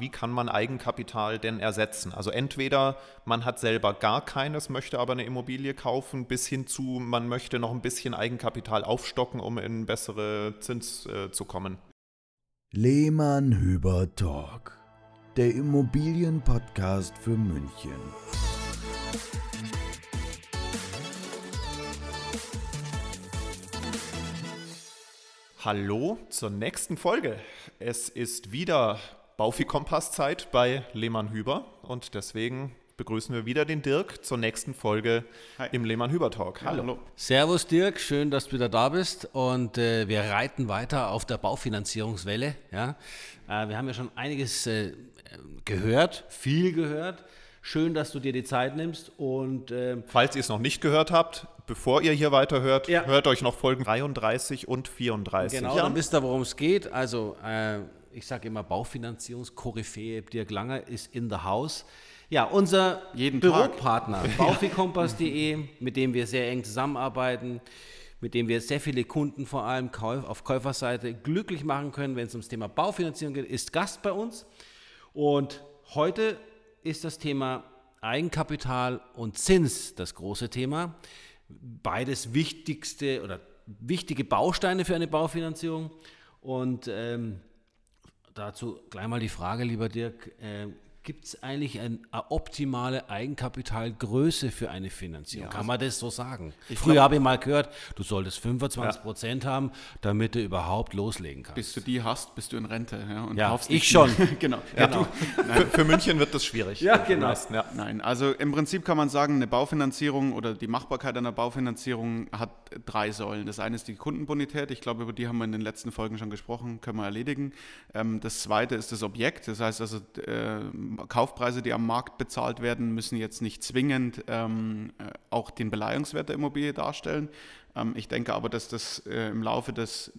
Frage, wie kann man Eigenkapital denn ersetzen? Also entweder man hat selber gar keines, möchte aber eine Immobilie kaufen, bis hin zu, man möchte noch ein bisschen Eigenkapital aufstocken, um in bessere Zins äh, zu kommen. Lehmann Hüber Talk, der Immobilienpodcast für München. Hallo zur nächsten Folge. Es ist wieder Baufi-Kompass-Zeit bei Lehmann-Hüber und deswegen begrüßen wir wieder den Dirk zur nächsten Folge Hi. im Lehmann-Hüber-Talk. Hallo. Hallo. Servus Dirk, schön, dass du wieder da bist und äh, wir reiten weiter auf der Baufinanzierungswelle. Ja? Äh, wir haben ja schon einiges äh, gehört, viel gehört. Schön, dass du dir die Zeit nimmst und äh, falls ihr es noch nicht gehört habt, bevor ihr hier weiterhört, ja. hört euch noch Folgen 33 und 34. Genau, ja. dann wisst ihr, worum es geht. Also äh, ich sage immer Baufinanzierungskoryphäe Dirk Langer ist in the house. Ja, unser Jeden Büropartner baufikompass.de, mit dem wir sehr eng zusammenarbeiten, mit dem wir sehr viele Kunden vor allem auf Käuferseite glücklich machen können, wenn es ums Thema Baufinanzierung geht, ist Gast bei uns. Und heute ist das Thema Eigenkapital und Zins das große Thema. Beides wichtigste oder wichtige Bausteine für eine Baufinanzierung. Und ähm, dazu gleich mal die Frage, lieber Dirk, äh, Gibt es eigentlich eine optimale Eigenkapitalgröße für eine Finanzierung? Ja, Kann man das so sagen? Ich Früher habe ich mal gehört, du solltest 25 Prozent ja. haben, damit du überhaupt loslegen kannst. Bis du die hast, bist du in Rente. Ja, und ja ich schon. genau. genau. Für, für, München wird das schwierig. Ja, genau. Meisten, Nein, also im Prinzip kann man sagen, eine Baufinanzierung oder die Machbarkeit einer Baufinanzierung hat drei Säulen. Das eine ist die Kundenbonität. Ich glaube, über die haben wir in den letzten Folgen schon gesprochen, können wir erledigen. Ähm, das zweite ist das Objekt. Das heißt also, äh, Kaufpreise, die am Markt bezahlt werden, müssen jetzt nicht zwingend ähm, äh, auch den Beleihungswert der Immobilie darstellen. Ähm, ich denke aber, dass das äh, im Laufe des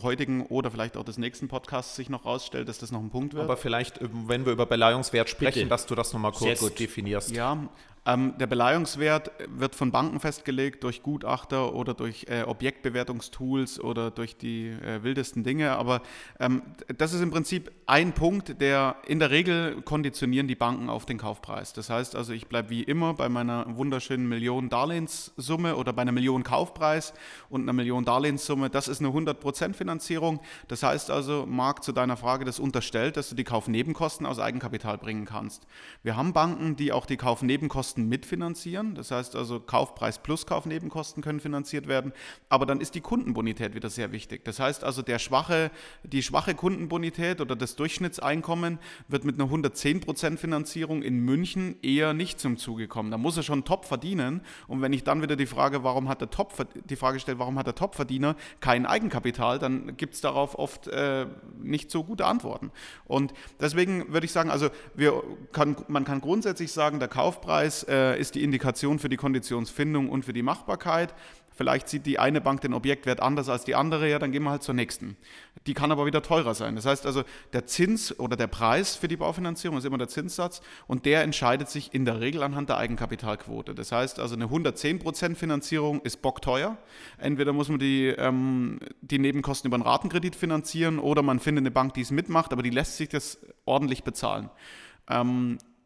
heutigen oder vielleicht auch des nächsten Podcasts sich noch rausstellt, dass das noch ein Punkt wird. Aber vielleicht, äh, wenn wir über Beleihungswert sprechen, Bitte. dass du das nochmal kurz definierst. Ja, ähm, der Beleihungswert wird von Banken festgelegt durch Gutachter oder durch äh, Objektbewertungstools oder durch die äh, wildesten Dinge. Aber ähm, das ist im Prinzip ein Punkt, der in der Regel konditionieren die Banken auf den Kaufpreis. Das heißt also, ich bleibe wie immer bei meiner wunderschönen Million Darlehenssumme oder bei einer Million Kaufpreis und einer Million Darlehenssumme. Das ist eine 100% Finanzierung. Das heißt also, Marc, zu deiner Frage, das unterstellt, dass du die Kaufnebenkosten aus Eigenkapital bringen kannst. Wir haben Banken, die auch die Kaufnebenkosten Kosten mitfinanzieren. Das heißt also, Kaufpreis plus Kaufnebenkosten können finanziert werden. Aber dann ist die Kundenbonität wieder sehr wichtig. Das heißt also, der schwache, die schwache Kundenbonität oder das Durchschnittseinkommen wird mit einer 110% Finanzierung in München eher nicht zum Zuge kommen. Da muss er schon top verdienen. Und wenn ich dann wieder die Frage, warum hat der Top, die Frage stelle, warum hat der Topverdiener kein Eigenkapital, dann gibt es darauf oft äh, nicht so gute Antworten. Und deswegen würde ich sagen, also wir kann, man kann grundsätzlich sagen, der Kaufpreis äh, ist die Indikation für die Konditionsfindung und für die Machbarkeit. Vielleicht sieht die eine Bank den Objektwert anders als die andere, ja, dann gehen wir halt zur nächsten. Die kann aber wieder teurer sein. Das heißt also, der Zins oder der Preis für die Baufinanzierung ist immer der Zinssatz und der entscheidet sich in der Regel anhand der Eigenkapitalquote. Das heißt also, eine 110% Finanzierung ist bockteuer. Entweder muss man die, ähm, die Nebenkosten über einen Ratenkredit finanzieren oder man findet eine Bank, die es mitmacht, aber die lässt sich das ordentlich bezahlen.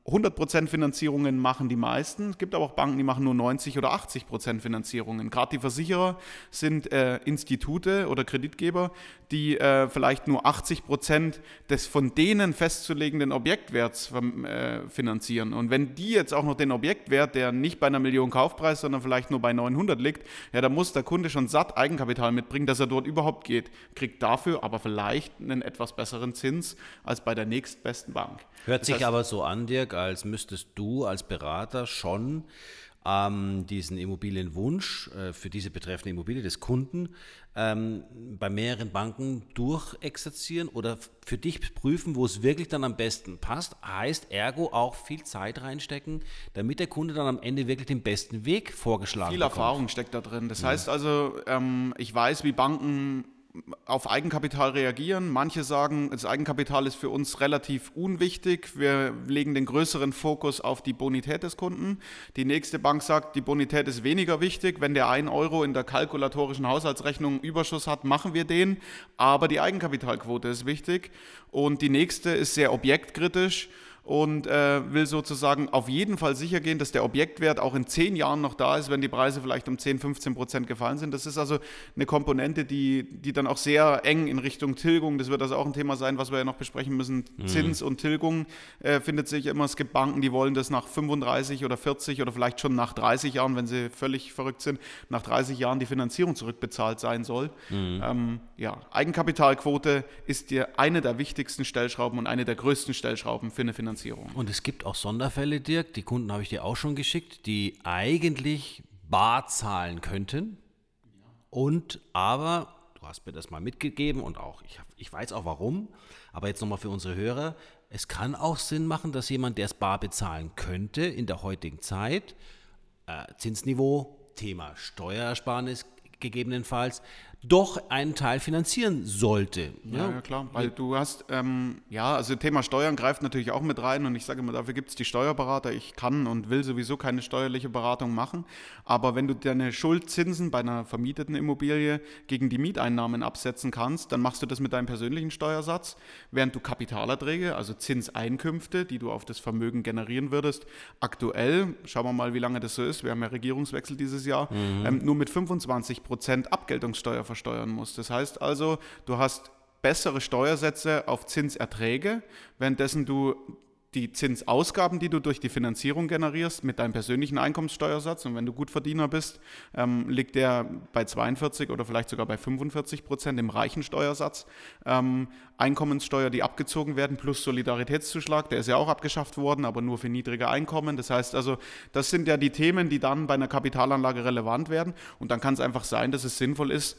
Ähm, 100% Finanzierungen machen die meisten. Es gibt aber auch Banken, die machen nur 90 oder 80% Finanzierungen. Gerade die Versicherer sind äh, Institute oder Kreditgeber, die äh, vielleicht nur 80% des von denen festzulegenden Objektwerts äh, finanzieren. Und wenn die jetzt auch noch den Objektwert, der nicht bei einer Million Kaufpreis, sondern vielleicht nur bei 900 liegt, ja, da muss der Kunde schon satt Eigenkapital mitbringen, dass er dort überhaupt geht. Kriegt dafür aber vielleicht einen etwas besseren Zins als bei der nächstbesten Bank. Hört das sich heißt, aber so an, Dirk, als müsstest du als Berater schon ähm, diesen Immobilienwunsch äh, für diese betreffende Immobilie des Kunden ähm, bei mehreren Banken durchexerzieren oder für dich prüfen, wo es wirklich dann am besten passt. Heißt ergo auch viel Zeit reinstecken, damit der Kunde dann am Ende wirklich den besten Weg vorgeschlagen Viel bekommt. Erfahrung steckt da drin. Das ja. heißt also, ähm, ich weiß, wie Banken auf Eigenkapital reagieren. Manche sagen, das Eigenkapital ist für uns relativ unwichtig. Wir legen den größeren Fokus auf die Bonität des Kunden. Die nächste Bank sagt, die Bonität ist weniger wichtig. Wenn der 1 Euro in der kalkulatorischen Haushaltsrechnung Überschuss hat, machen wir den. Aber die Eigenkapitalquote ist wichtig. Und die nächste ist sehr objektkritisch und äh, will sozusagen auf jeden Fall sicher gehen, dass der Objektwert auch in zehn Jahren noch da ist, wenn die Preise vielleicht um 10, 15 Prozent gefallen sind. Das ist also eine Komponente, die, die dann auch sehr eng in Richtung Tilgung, das wird also auch ein Thema sein, was wir ja noch besprechen müssen. Mhm. Zins und Tilgung äh, findet sich immer, es gibt Banken, die wollen das nach 35 oder 40 oder vielleicht schon nach 30 Jahren, wenn sie völlig verrückt sind, nach 30 Jahren die Finanzierung zurückbezahlt sein soll. Mhm. Ähm, ja, Eigenkapitalquote ist dir eine der wichtigsten Stellschrauben und eine der größten Stellschrauben für eine Finanzierung. Finanzierung. Und es gibt auch Sonderfälle, Dirk, die Kunden habe ich dir auch schon geschickt, die eigentlich bar zahlen könnten. Und aber, du hast mir das mal mitgegeben und auch, ich, ich weiß auch warum, aber jetzt nochmal für unsere Hörer, es kann auch Sinn machen, dass jemand, der es bar bezahlen könnte in der heutigen Zeit, äh, Zinsniveau, Thema Steuersparnis gegebenenfalls, doch einen Teil finanzieren sollte. Ja, ja klar, weil du hast, ähm, ja, also Thema Steuern greift natürlich auch mit rein und ich sage immer, dafür gibt es die Steuerberater. Ich kann und will sowieso keine steuerliche Beratung machen, aber wenn du deine Schuldzinsen bei einer vermieteten Immobilie gegen die Mieteinnahmen absetzen kannst, dann machst du das mit deinem persönlichen Steuersatz, während du Kapitalerträge, also Zinseinkünfte, die du auf das Vermögen generieren würdest, aktuell, schauen wir mal, wie lange das so ist, wir haben ja Regierungswechsel dieses Jahr, mhm. ähm, nur mit 25 Prozent Abgeltungssteuer versteuern musst. Das heißt also, du hast bessere Steuersätze auf Zinserträge, währenddessen du die Zinsausgaben, die du durch die Finanzierung generierst, mit deinem persönlichen Einkommenssteuersatz, und wenn du Gutverdiener bist, ähm, liegt der bei 42 oder vielleicht sogar bei 45 Prozent im reichen Steuersatz. Ähm, Einkommenssteuer, die abgezogen werden, plus Solidaritätszuschlag, der ist ja auch abgeschafft worden, aber nur für niedrige Einkommen. Das heißt also, das sind ja die Themen, die dann bei einer Kapitalanlage relevant werden. Und dann kann es einfach sein, dass es sinnvoll ist,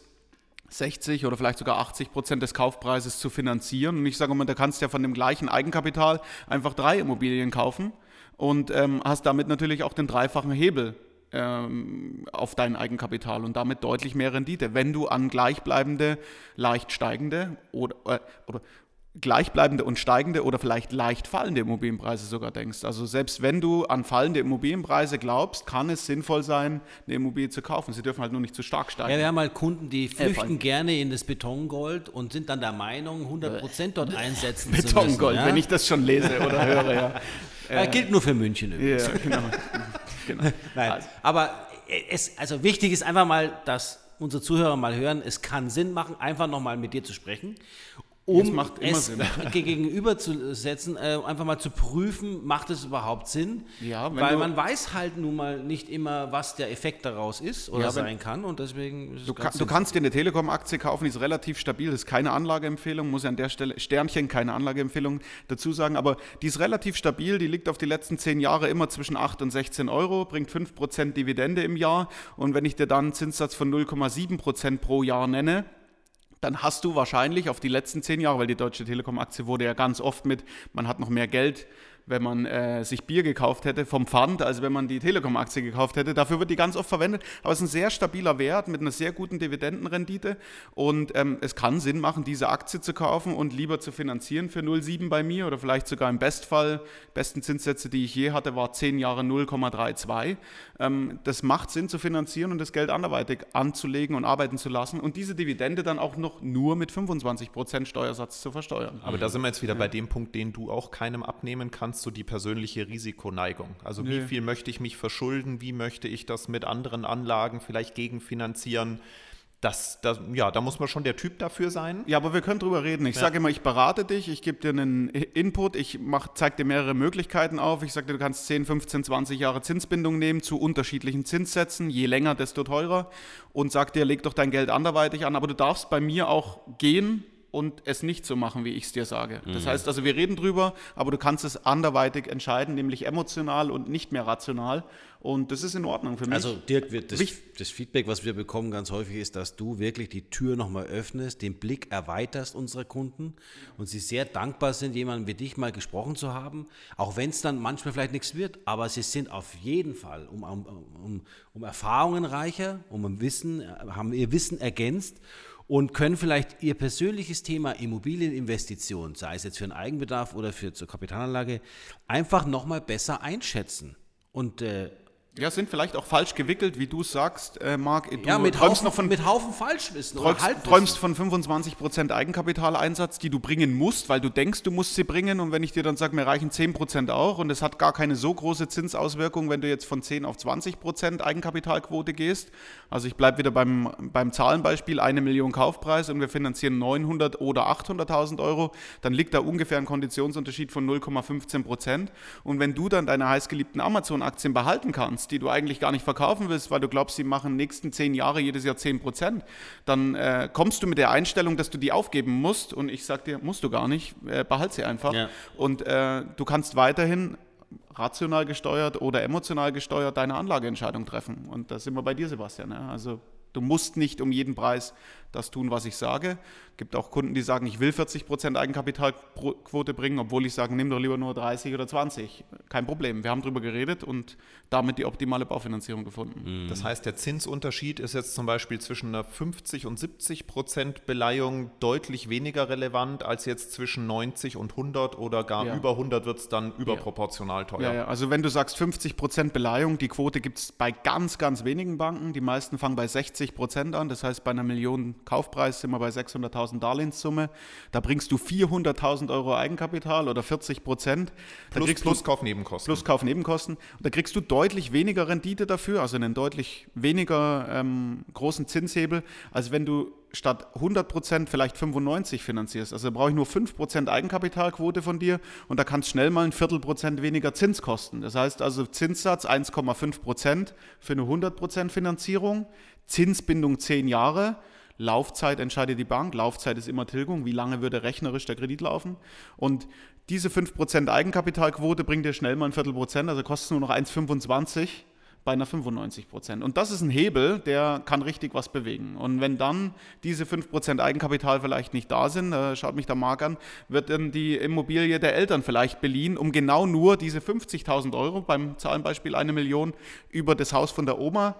60 oder vielleicht sogar 80 Prozent des Kaufpreises zu finanzieren. Und ich sage mal, da kannst du ja von dem gleichen Eigenkapital einfach drei Immobilien kaufen und ähm, hast damit natürlich auch den dreifachen Hebel ähm, auf dein Eigenkapital und damit deutlich mehr Rendite, wenn du an gleichbleibende, leicht steigende oder, äh, oder gleichbleibende und steigende oder vielleicht leicht fallende Immobilienpreise sogar denkst. Also selbst wenn du an fallende Immobilienpreise glaubst, kann es sinnvoll sein, eine Immobilie zu kaufen. Sie dürfen halt nur nicht zu stark steigen. Ja, wir haben halt Kunden, die flüchten äh, gerne in das Betongold und sind dann der Meinung, 100% dort äh, einsetzen Betongold, zu müssen. Betongold, ja? wenn ich das schon lese oder höre, ja. Äh, gilt nur für München übrigens. Ja, genau. genau. Nein, also. aber es, also wichtig ist einfach mal, dass unsere Zuhörer mal hören, es kann Sinn machen, einfach nochmal mit dir zu sprechen um es, es gegenüberzusetzen, äh, einfach mal zu prüfen, macht es überhaupt Sinn? Ja, Weil man weiß halt nun mal nicht immer, was der Effekt daraus ist oder ja, sein kann und deswegen du, kann, du kannst dir eine Telekom-Aktie kaufen, die ist relativ stabil, das ist keine Anlageempfehlung, muss ja an der Stelle Sternchen, keine Anlageempfehlung dazu sagen, aber die ist relativ stabil, die liegt auf die letzten zehn Jahre immer zwischen 8 und 16 Euro, bringt 5% Dividende im Jahr und wenn ich dir dann einen Zinssatz von 0,7% pro Jahr nenne, dann hast du wahrscheinlich auf die letzten zehn Jahre, weil die Deutsche Telekom-Aktie wurde ja ganz oft mit, man hat noch mehr Geld wenn man äh, sich Bier gekauft hätte vom Pfand, also wenn man die Telekom-Aktie gekauft hätte. Dafür wird die ganz oft verwendet, aber es ist ein sehr stabiler Wert mit einer sehr guten Dividendenrendite und ähm, es kann Sinn machen, diese Aktie zu kaufen und lieber zu finanzieren für 0,7 bei mir oder vielleicht sogar im Bestfall, besten Zinssätze, die ich je hatte, war 10 Jahre 0,32. Ähm, das macht Sinn zu finanzieren und das Geld anderweitig anzulegen und arbeiten zu lassen und diese Dividende dann auch noch nur mit 25% Steuersatz zu versteuern. Aber da sind wir jetzt wieder ja. bei dem Punkt, den du auch keinem abnehmen kannst kannst du die persönliche Risikoneigung. Also nee. wie viel möchte ich mich verschulden, wie möchte ich das mit anderen Anlagen vielleicht gegenfinanzieren. Das, das, ja, da muss man schon der Typ dafür sein. Ja, aber wir können drüber reden. Ich ja. sage immer, ich berate dich, ich gebe dir einen Input, ich zeige dir mehrere Möglichkeiten auf. Ich sage dir, du kannst 10, 15, 20 Jahre Zinsbindung nehmen zu unterschiedlichen Zinssätzen. Je länger, desto teurer. Und sag dir, leg doch dein Geld anderweitig an. Aber du darfst bei mir auch gehen und es nicht so machen, wie ich es dir sage. Das mhm. heißt also, wir reden drüber, aber du kannst es anderweitig entscheiden, nämlich emotional und nicht mehr rational. Und das ist in Ordnung für mich. Also Dirk, das, das Feedback, was wir bekommen ganz häufig ist, dass du wirklich die Tür nochmal öffnest, den Blick erweiterst unserer Kunden und sie sehr dankbar sind, jemanden wie dich mal gesprochen zu haben, auch wenn es dann manchmal vielleicht nichts wird, aber sie sind auf jeden Fall um, um, um, um Erfahrungen reicher, um Wissen, haben ihr Wissen ergänzt und können vielleicht ihr persönliches Thema Immobilieninvestition, sei es jetzt für einen Eigenbedarf oder für zur Kapitalanlage, einfach nochmal besser einschätzen. Und äh, ja, sind vielleicht auch falsch gewickelt, wie du sagst, äh, Marc. Du ja, mit Haufen, noch von, mit Haufen Falschwissen träumst, oder träumst von 25% Eigenkapitaleinsatz, die du bringen musst, weil du denkst, du musst sie bringen. Und wenn ich dir dann sage, mir reichen 10% auch und es hat gar keine so große Zinsauswirkung, wenn du jetzt von 10 auf 20% Eigenkapitalquote gehst. Also ich bleibe wieder beim, beim Zahlenbeispiel, eine Million Kaufpreis und wir finanzieren 900 oder 800.000 Euro, dann liegt da ungefähr ein Konditionsunterschied von 0,15%. Und wenn du dann deine heißgeliebten Amazon-Aktien behalten kannst, hast, die du eigentlich gar nicht verkaufen willst, weil du glaubst, sie machen nächsten zehn Jahre jedes Jahr 10 Prozent, dann äh, kommst du mit der Einstellung, dass du die aufgeben musst und ich sage dir, musst du gar nicht, äh, behalt sie einfach. Ja. Und äh, du kannst weiterhin rational gesteuert oder emotional gesteuert deine Anlageentscheidung treffen. Und da sind wir bei dir, Sebastian. Also du musst nicht um jeden Preis das tun, was ich sage. Es gibt auch Kunden, die sagen, ich will 40% Eigenkapitalquote bringen, obwohl ich sage, nimm doch lieber nur 30 oder 20. Kein Problem. Wir haben darüber geredet und damit die optimale Baufinanzierung gefunden. Mhm. Das heißt, der Zinsunterschied ist jetzt zum Beispiel zwischen einer 50 und 70% Beleihung deutlich weniger relevant als jetzt zwischen 90 und 100 oder gar ja. über 100 wird es dann überproportional teuer. Ja, ja, also wenn du sagst 50% Beleihung, die Quote gibt es bei ganz, ganz wenigen Banken. Die meisten fangen bei 60% an. Das heißt, bei einer Million Kaufpreis sind wir bei 600.000 Darlehenssumme. Da bringst du 400.000 Euro Eigenkapital oder 40 Prozent. Plus, plus Kaufnebenkosten. Plus Kaufnebenkosten. Und da kriegst du deutlich weniger Rendite dafür, also einen deutlich weniger ähm, großen Zinshebel, als wenn du statt 100 Prozent vielleicht 95 finanzierst. Also brauche ich nur 5 Prozent Eigenkapitalquote von dir und da kann es schnell mal ein Viertel Prozent weniger Zins kosten. Das heißt also Zinssatz 1,5 Prozent für eine 100 Prozent Finanzierung, Zinsbindung 10 Jahre Laufzeit entscheidet die Bank. Laufzeit ist immer Tilgung. Wie lange würde rechnerisch der Kredit laufen? Und diese 5% Eigenkapitalquote bringt dir schnell mal ein Viertel Prozent, also kostet nur noch 1,25 bei einer 95 Prozent. Und das ist ein Hebel, der kann richtig was bewegen. Und wenn dann diese 5 Prozent Eigenkapital vielleicht nicht da sind, äh, schaut mich der Marc an, wird dann die Immobilie der Eltern vielleicht beliehen, um genau nur diese 50.000 Euro, beim Zahlenbeispiel eine Million, über das Haus von der Oma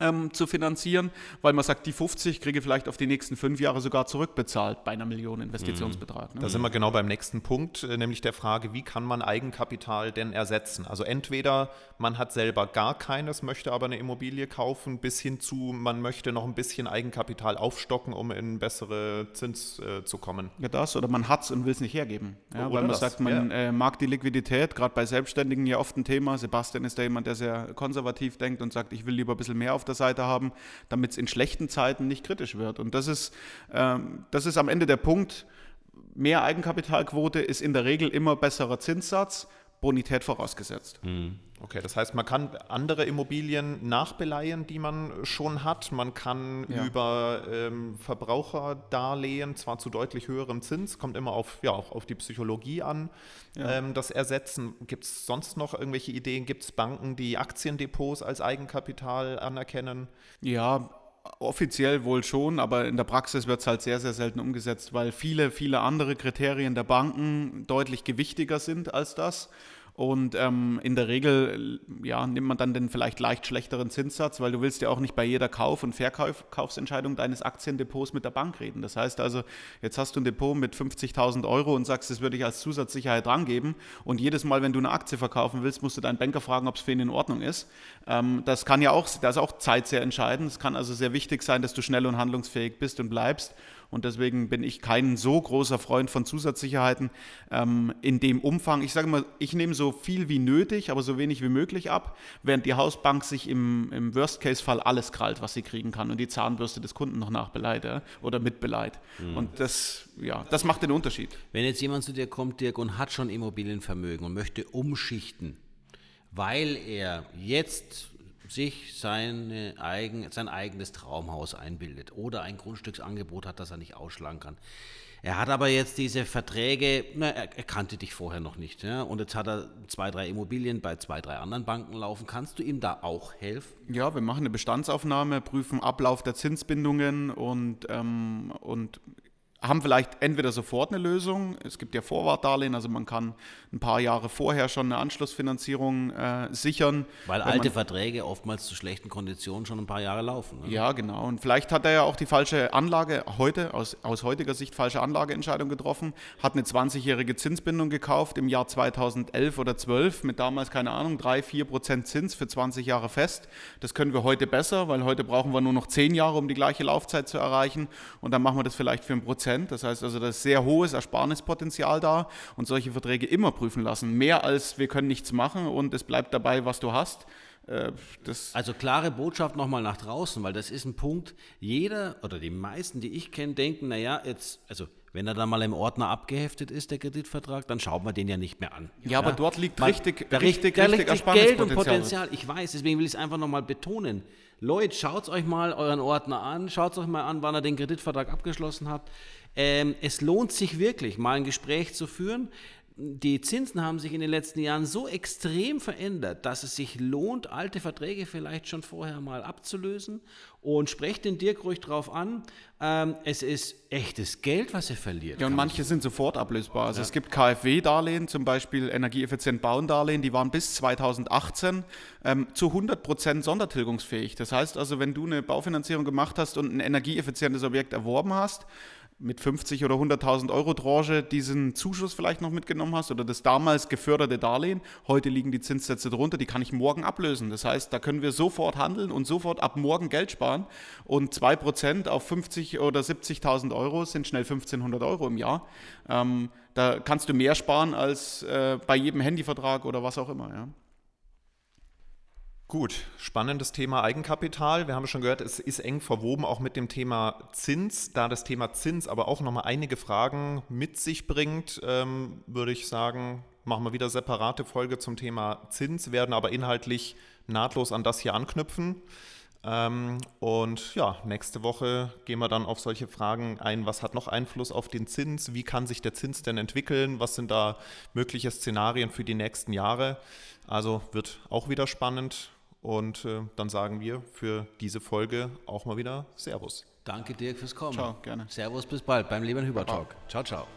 ähm, zu finanzieren, weil man sagt, die 50 kriege ich vielleicht auf die nächsten fünf Jahre sogar zurückbezahlt bei einer Million Investitionsbetrag. Ne? Da sind wir genau beim nächsten Punkt, äh, nämlich der Frage, wie kann man Eigenkapital denn ersetzen? Also entweder man hat selber gar keines, möchte aber eine Immobilie kaufen, bis hin zu, man möchte noch ein bisschen Eigenkapital aufstocken, um in bessere Zins äh, zu kommen. Ja, das, oder man hat es und will es nicht hergeben. Ja, weil man das, sagt, man ja. äh, mag die Liquidität, gerade bei Selbstständigen ja oft ein Thema. Sebastian ist da jemand, der sehr konservativ denkt und sagt, ich will lieber ein bisschen mehr auf der Seite haben, damit es in schlechten Zeiten nicht kritisch wird. Und das ist, ähm, das ist am Ende der Punkt. Mehr Eigenkapitalquote ist in der Regel immer besserer Zinssatz, Bonität vorausgesetzt. Mhm. Okay, das heißt, man kann andere Immobilien nachbeleihen, die man schon hat. Man kann ja. über ähm, Verbraucherdarlehen, zwar zu deutlich höherem Zins, kommt immer auf, ja, auch auf die Psychologie an, ja. ähm, das ersetzen. Gibt es sonst noch irgendwelche Ideen? Gibt es Banken, die Aktiendepots als Eigenkapital anerkennen? Ja, offiziell wohl schon, aber in der Praxis wird es halt sehr, sehr selten umgesetzt, weil viele, viele andere Kriterien der Banken deutlich gewichtiger sind als das. Und ähm, in der Regel ja, nimmt man dann den vielleicht leicht schlechteren Zinssatz, weil du willst ja auch nicht bei jeder Kauf- und Verkaufsentscheidung deines Aktiendepots mit der Bank reden. Das heißt also, jetzt hast du ein Depot mit 50.000 Euro und sagst, das würde ich als Zusatzsicherheit drangeben. Und jedes Mal, wenn du eine Aktie verkaufen willst, musst du deinen Banker fragen, ob es für ihn in Ordnung ist. Ähm, das kann ja auch, da ist auch Zeit sehr entscheidend. Es kann also sehr wichtig sein, dass du schnell und handlungsfähig bist und bleibst. Und deswegen bin ich kein so großer Freund von Zusatzsicherheiten ähm, in dem Umfang. Ich sage mal, ich nehme so viel wie nötig, aber so wenig wie möglich ab, während die Hausbank sich im, im Worst-Case-Fall alles krallt, was sie kriegen kann und die Zahnbürste des Kunden noch nachbeleiht ja, oder mitbeleiht. Mhm. Und das, ja, das macht den Unterschied. Wenn jetzt jemand zu dir kommt, Dirk, und hat schon Immobilienvermögen und möchte umschichten, weil er jetzt sich seine eigen, sein eigenes Traumhaus einbildet oder ein Grundstücksangebot hat, das er nicht ausschlagen kann. Er hat aber jetzt diese Verträge, na, er, er, kannte dich vorher noch nicht, ja, und jetzt hat er zwei, drei Immobilien bei zwei, drei anderen Banken laufen. Kannst du ihm da auch helfen? Ja, wir machen eine Bestandsaufnahme, prüfen Ablauf der Zinsbindungen und, ähm, und haben vielleicht entweder sofort eine Lösung, es gibt ja Vorwartdarlehen, also man kann ein paar Jahre vorher schon eine Anschlussfinanzierung äh, sichern. Weil alte Verträge oftmals zu schlechten Konditionen schon ein paar Jahre laufen. Ne? Ja, genau. Und vielleicht hat er ja auch die falsche Anlage, heute, aus, aus heutiger Sicht falsche Anlageentscheidung getroffen, hat eine 20-jährige Zinsbindung gekauft im Jahr 2011 oder 12 mit damals, keine Ahnung, 3, 4 Prozent Zins für 20 Jahre fest. Das können wir heute besser, weil heute brauchen wir nur noch 10 Jahre, um die gleiche Laufzeit zu erreichen. Und dann machen wir das vielleicht für ein Prozent. Das heißt also, da ist sehr hohes Ersparnispotenzial da und solche Verträge immer prüfen lassen. Mehr als wir können nichts machen und es bleibt dabei, was du hast. Äh, also klare Botschaft nochmal nach draußen, weil das ist ein Punkt, jeder oder die meisten, die ich kenne, denken, naja, jetzt, also wenn er dann mal im Ordner abgeheftet ist, der Kreditvertrag, dann schaut man den ja nicht mehr an. Ja, ja aber dort liegt man, richtig, da richtig, da richtig, richtig Geld und Potenzial. Ich weiß, deswegen will ich es einfach nochmal betonen. Leute, schaut euch mal euren Ordner an, schaut euch mal an, wann er den Kreditvertrag abgeschlossen hat. Ähm, es lohnt sich wirklich, mal ein Gespräch zu führen die Zinsen haben sich in den letzten Jahren so extrem verändert, dass es sich lohnt, alte Verträge vielleicht schon vorher mal abzulösen. Und sprecht den Dirk ruhig drauf an. Ähm, es ist echtes Geld, was er verliert. Ja, und manche sind sofort ablösbar. Also ja. es gibt KfW-Darlehen, zum Beispiel energieeffizient Bauen-Darlehen, die waren bis 2018 ähm, zu 100 Prozent sondertilgungsfähig. Das heißt also, wenn du eine Baufinanzierung gemacht hast und ein energieeffizientes Objekt erworben hast, mit 50 oder 100.000 Euro Tranche diesen Zuschuss vielleicht noch mitgenommen hast oder das damals geförderte Darlehen. Heute liegen die Zinssätze drunter, die kann ich morgen ablösen. Das heißt, da können wir sofort handeln und sofort ab morgen Geld sparen. Und 2% auf 50 oder 70.000 Euro sind schnell 1.500 Euro im Jahr. Ähm, da kannst du mehr sparen als äh, bei jedem Handyvertrag oder was auch immer. Ja. Gut, spannendes Thema Eigenkapital. Wir haben schon gehört, es ist eng verwoben auch mit dem Thema Zins. Da das Thema Zins aber auch nochmal einige Fragen mit sich bringt, ähm, würde ich sagen, machen wir wieder separate Folge zum Thema Zins, werden aber inhaltlich nahtlos an das hier anknüpfen. Ähm, und ja, nächste Woche gehen wir dann auf solche Fragen ein. Was hat noch Einfluss auf den Zins? Wie kann sich der Zins denn entwickeln? Was sind da mögliche Szenarien für die nächsten Jahre? Also wird auch wieder spannend. Und äh, dann sagen wir für diese Folge auch mal wieder Servus. Danke Dirk fürs Kommen. Ciao, gerne. Servus, bis bald beim Leben Hüber Talk. Ciao, ciao.